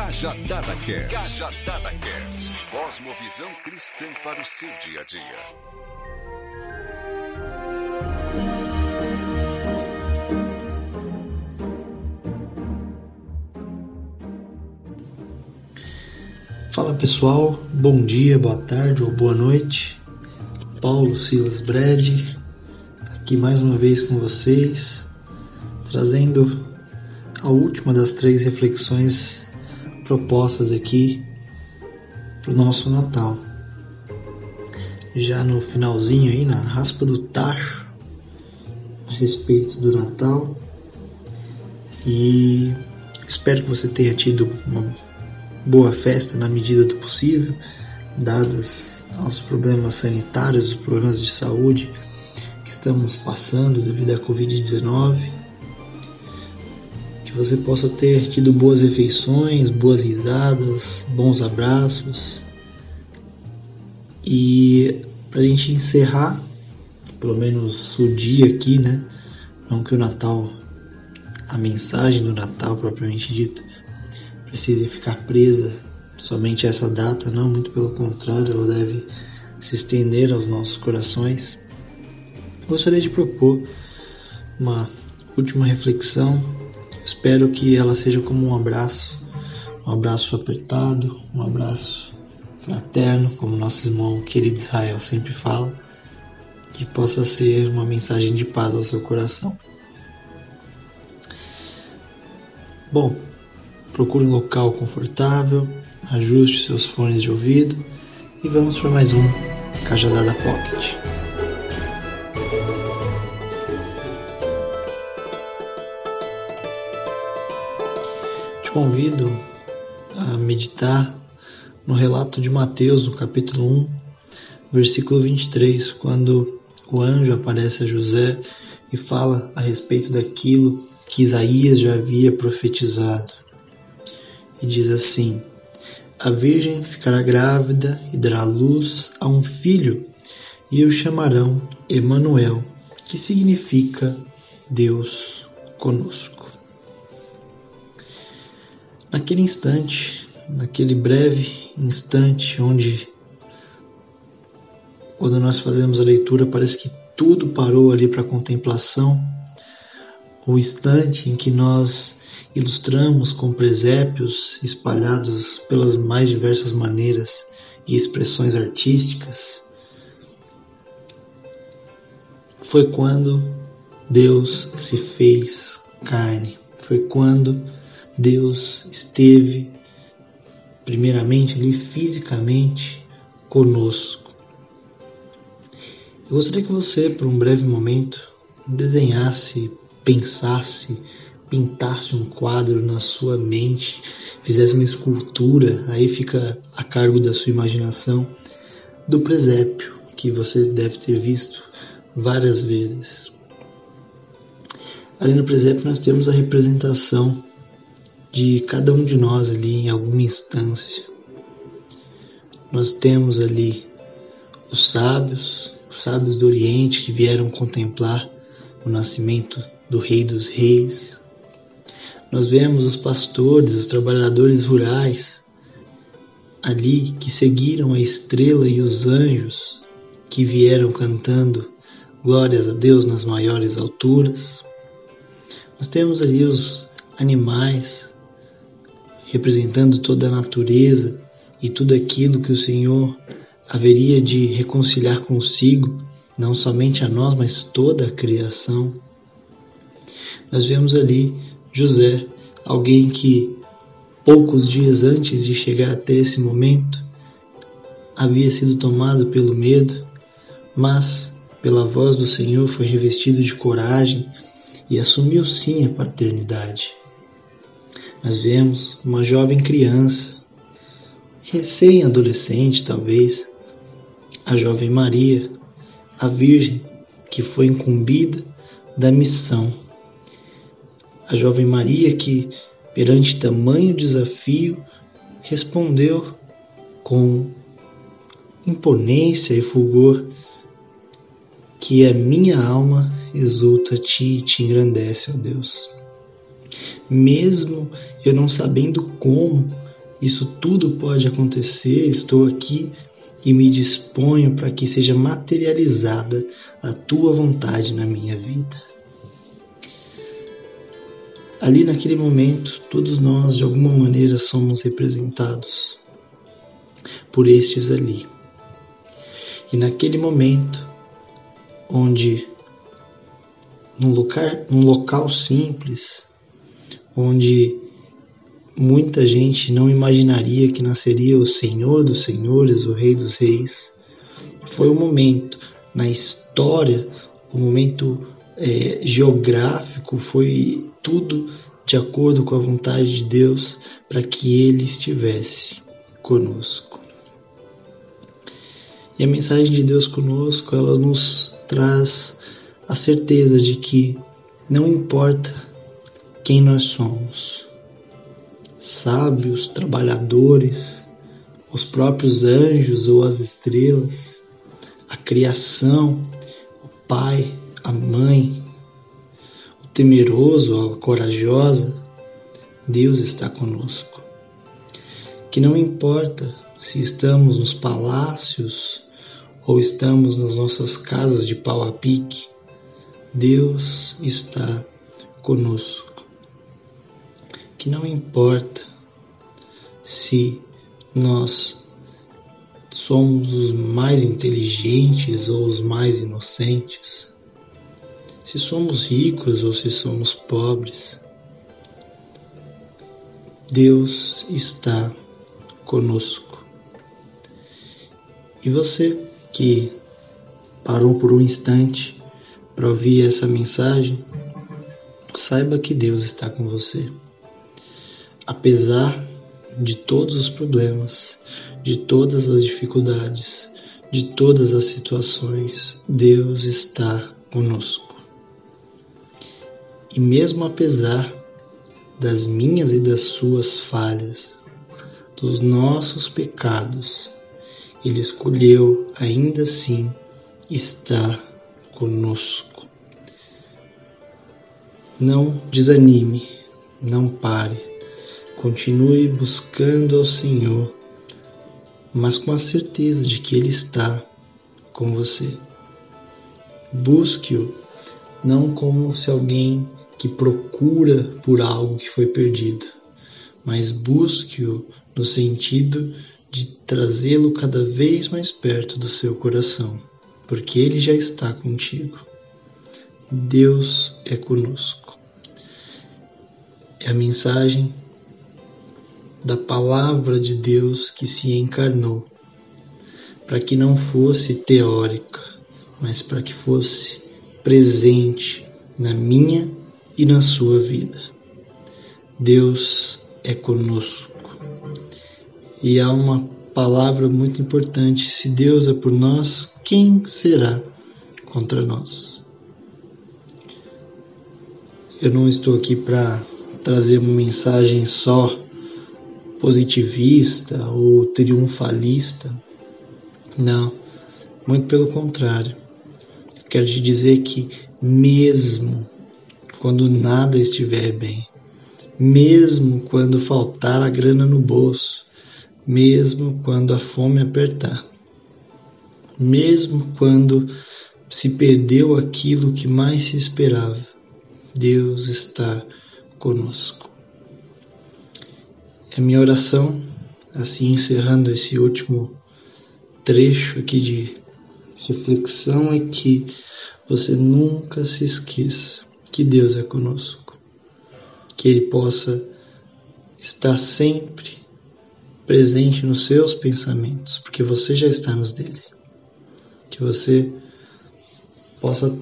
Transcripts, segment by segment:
Cajadada Cast. Cajadada Cast. Cosmovisão cristã para o seu dia a dia. Fala pessoal, bom dia, boa tarde ou boa noite. Paulo Silas Brad, aqui mais uma vez com vocês, trazendo a última das três reflexões propostas aqui para o nosso Natal. Já no finalzinho aí, na raspa do tacho, a respeito do Natal. E espero que você tenha tido uma boa festa na medida do possível, dadas aos problemas sanitários, os problemas de saúde que estamos passando devido à Covid-19. Que você possa ter tido boas refeições, boas risadas, bons abraços. E para a gente encerrar, pelo menos o dia aqui, né? Não que o Natal, a mensagem do Natal propriamente dito, precise ficar presa somente a essa data, não, muito pelo contrário, ela deve se estender aos nossos corações. Gostaria de propor uma última reflexão. Espero que ela seja como um abraço, um abraço apertado, um abraço fraterno, como nosso irmão querido Israel sempre fala, que possa ser uma mensagem de paz ao seu coração. Bom, Procure um local confortável, ajuste seus fones de ouvido e vamos para mais um Cajadada Pocket. Te convido a meditar no relato de Mateus, no capítulo 1, versículo 23, quando o anjo aparece a José e fala a respeito daquilo que Isaías já havia profetizado e diz assim: A Virgem ficará grávida e dará luz a um filho, e o chamarão Emanuel, que significa Deus conosco. Naquele instante, naquele breve instante onde quando nós fazemos a leitura parece que tudo parou ali para contemplação, o instante em que nós ilustramos com presépios espalhados pelas mais diversas maneiras e expressões artísticas, foi quando Deus se fez carne, foi quando Deus esteve, primeiramente ali fisicamente, conosco. Eu gostaria que você, por um breve momento, desenhasse, pensasse, pintasse um quadro na sua mente, fizesse uma escultura, aí fica a cargo da sua imaginação, do presépio, que você deve ter visto várias vezes. Ali no presépio nós temos a representação de cada um de nós ali em alguma instância. Nós temos ali os sábios, os sábios do Oriente que vieram contemplar o nascimento do Rei dos Reis, nós vemos os pastores, os trabalhadores rurais ali que seguiram a estrela e os anjos que vieram cantando glórias a Deus nas maiores alturas. Nós temos ali os animais representando toda a natureza e tudo aquilo que o Senhor haveria de reconciliar consigo, não somente a nós, mas toda a criação. Nós vemos ali José, alguém que poucos dias antes de chegar até esse momento havia sido tomado pelo medo, mas pela voz do Senhor foi revestido de coragem e assumiu sim a paternidade. Nós vemos uma jovem criança, recém-adolescente talvez, a jovem Maria, a Virgem que foi incumbida da missão a jovem Maria, que, perante tamanho desafio, respondeu com imponência e fulgor que a minha alma exulta-te e te engrandece, ó Deus. Mesmo eu não sabendo como isso tudo pode acontecer, estou aqui e me disponho para que seja materializada a tua vontade na minha vida. Ali naquele momento, todos nós de alguma maneira somos representados por estes ali. E naquele momento, onde num local, num local simples, onde muita gente não imaginaria que nasceria o Senhor dos Senhores, o Rei dos Reis, foi um momento na história, um momento é, geográfico, foi tudo de acordo com a vontade de Deus para que Ele estivesse conosco. E a mensagem de Deus conosco, ela nos traz a certeza de que não importa quem nós somos, sábios, trabalhadores, os próprios anjos ou as estrelas, a criação, o Pai, a mãe, o temeroso, a corajosa, Deus está conosco. Que não importa se estamos nos palácios ou estamos nas nossas casas de pau a pique, Deus está conosco. Que não importa se nós somos os mais inteligentes ou os mais inocentes, se somos ricos ou se somos pobres, Deus está conosco. E você que parou por um instante para ouvir essa mensagem, saiba que Deus está com você. Apesar de todos os problemas, de todas as dificuldades, de todas as situações, Deus está conosco. E mesmo apesar das minhas e das suas falhas, dos nossos pecados, Ele escolheu ainda assim estar conosco. Não desanime, não pare, continue buscando ao Senhor, mas com a certeza de que Ele está com você. Busque-o não como se alguém que procura por algo que foi perdido, mas busque-o no sentido de trazê-lo cada vez mais perto do seu coração, porque ele já está contigo. Deus é conosco. É a mensagem da palavra de Deus que se encarnou, para que não fosse teórica, mas para que fosse presente na minha e na sua vida. Deus é conosco. E há uma palavra muito importante: se Deus é por nós, quem será contra nós? Eu não estou aqui para trazer uma mensagem só positivista ou triunfalista. Não, muito pelo contrário. Quero te dizer que, mesmo quando nada estiver bem, mesmo quando faltar a grana no bolso, mesmo quando a fome apertar, mesmo quando se perdeu aquilo que mais se esperava, Deus está conosco. É minha oração, assim encerrando esse último trecho aqui de reflexão, é que você nunca se esqueça que Deus é conosco, que Ele possa estar sempre presente nos seus pensamentos, porque você já está nos dele. Que você possa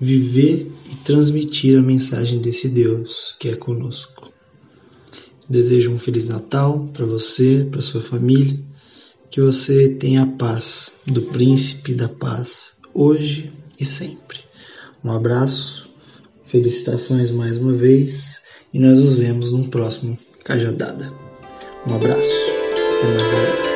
viver e transmitir a mensagem desse Deus que é conosco. Desejo um feliz Natal para você, para sua família, que você tenha a paz do príncipe da paz hoje e sempre. Um abraço Felicitações mais uma vez e nós nos vemos no próximo Cajadada. Um abraço. Até mais, galera.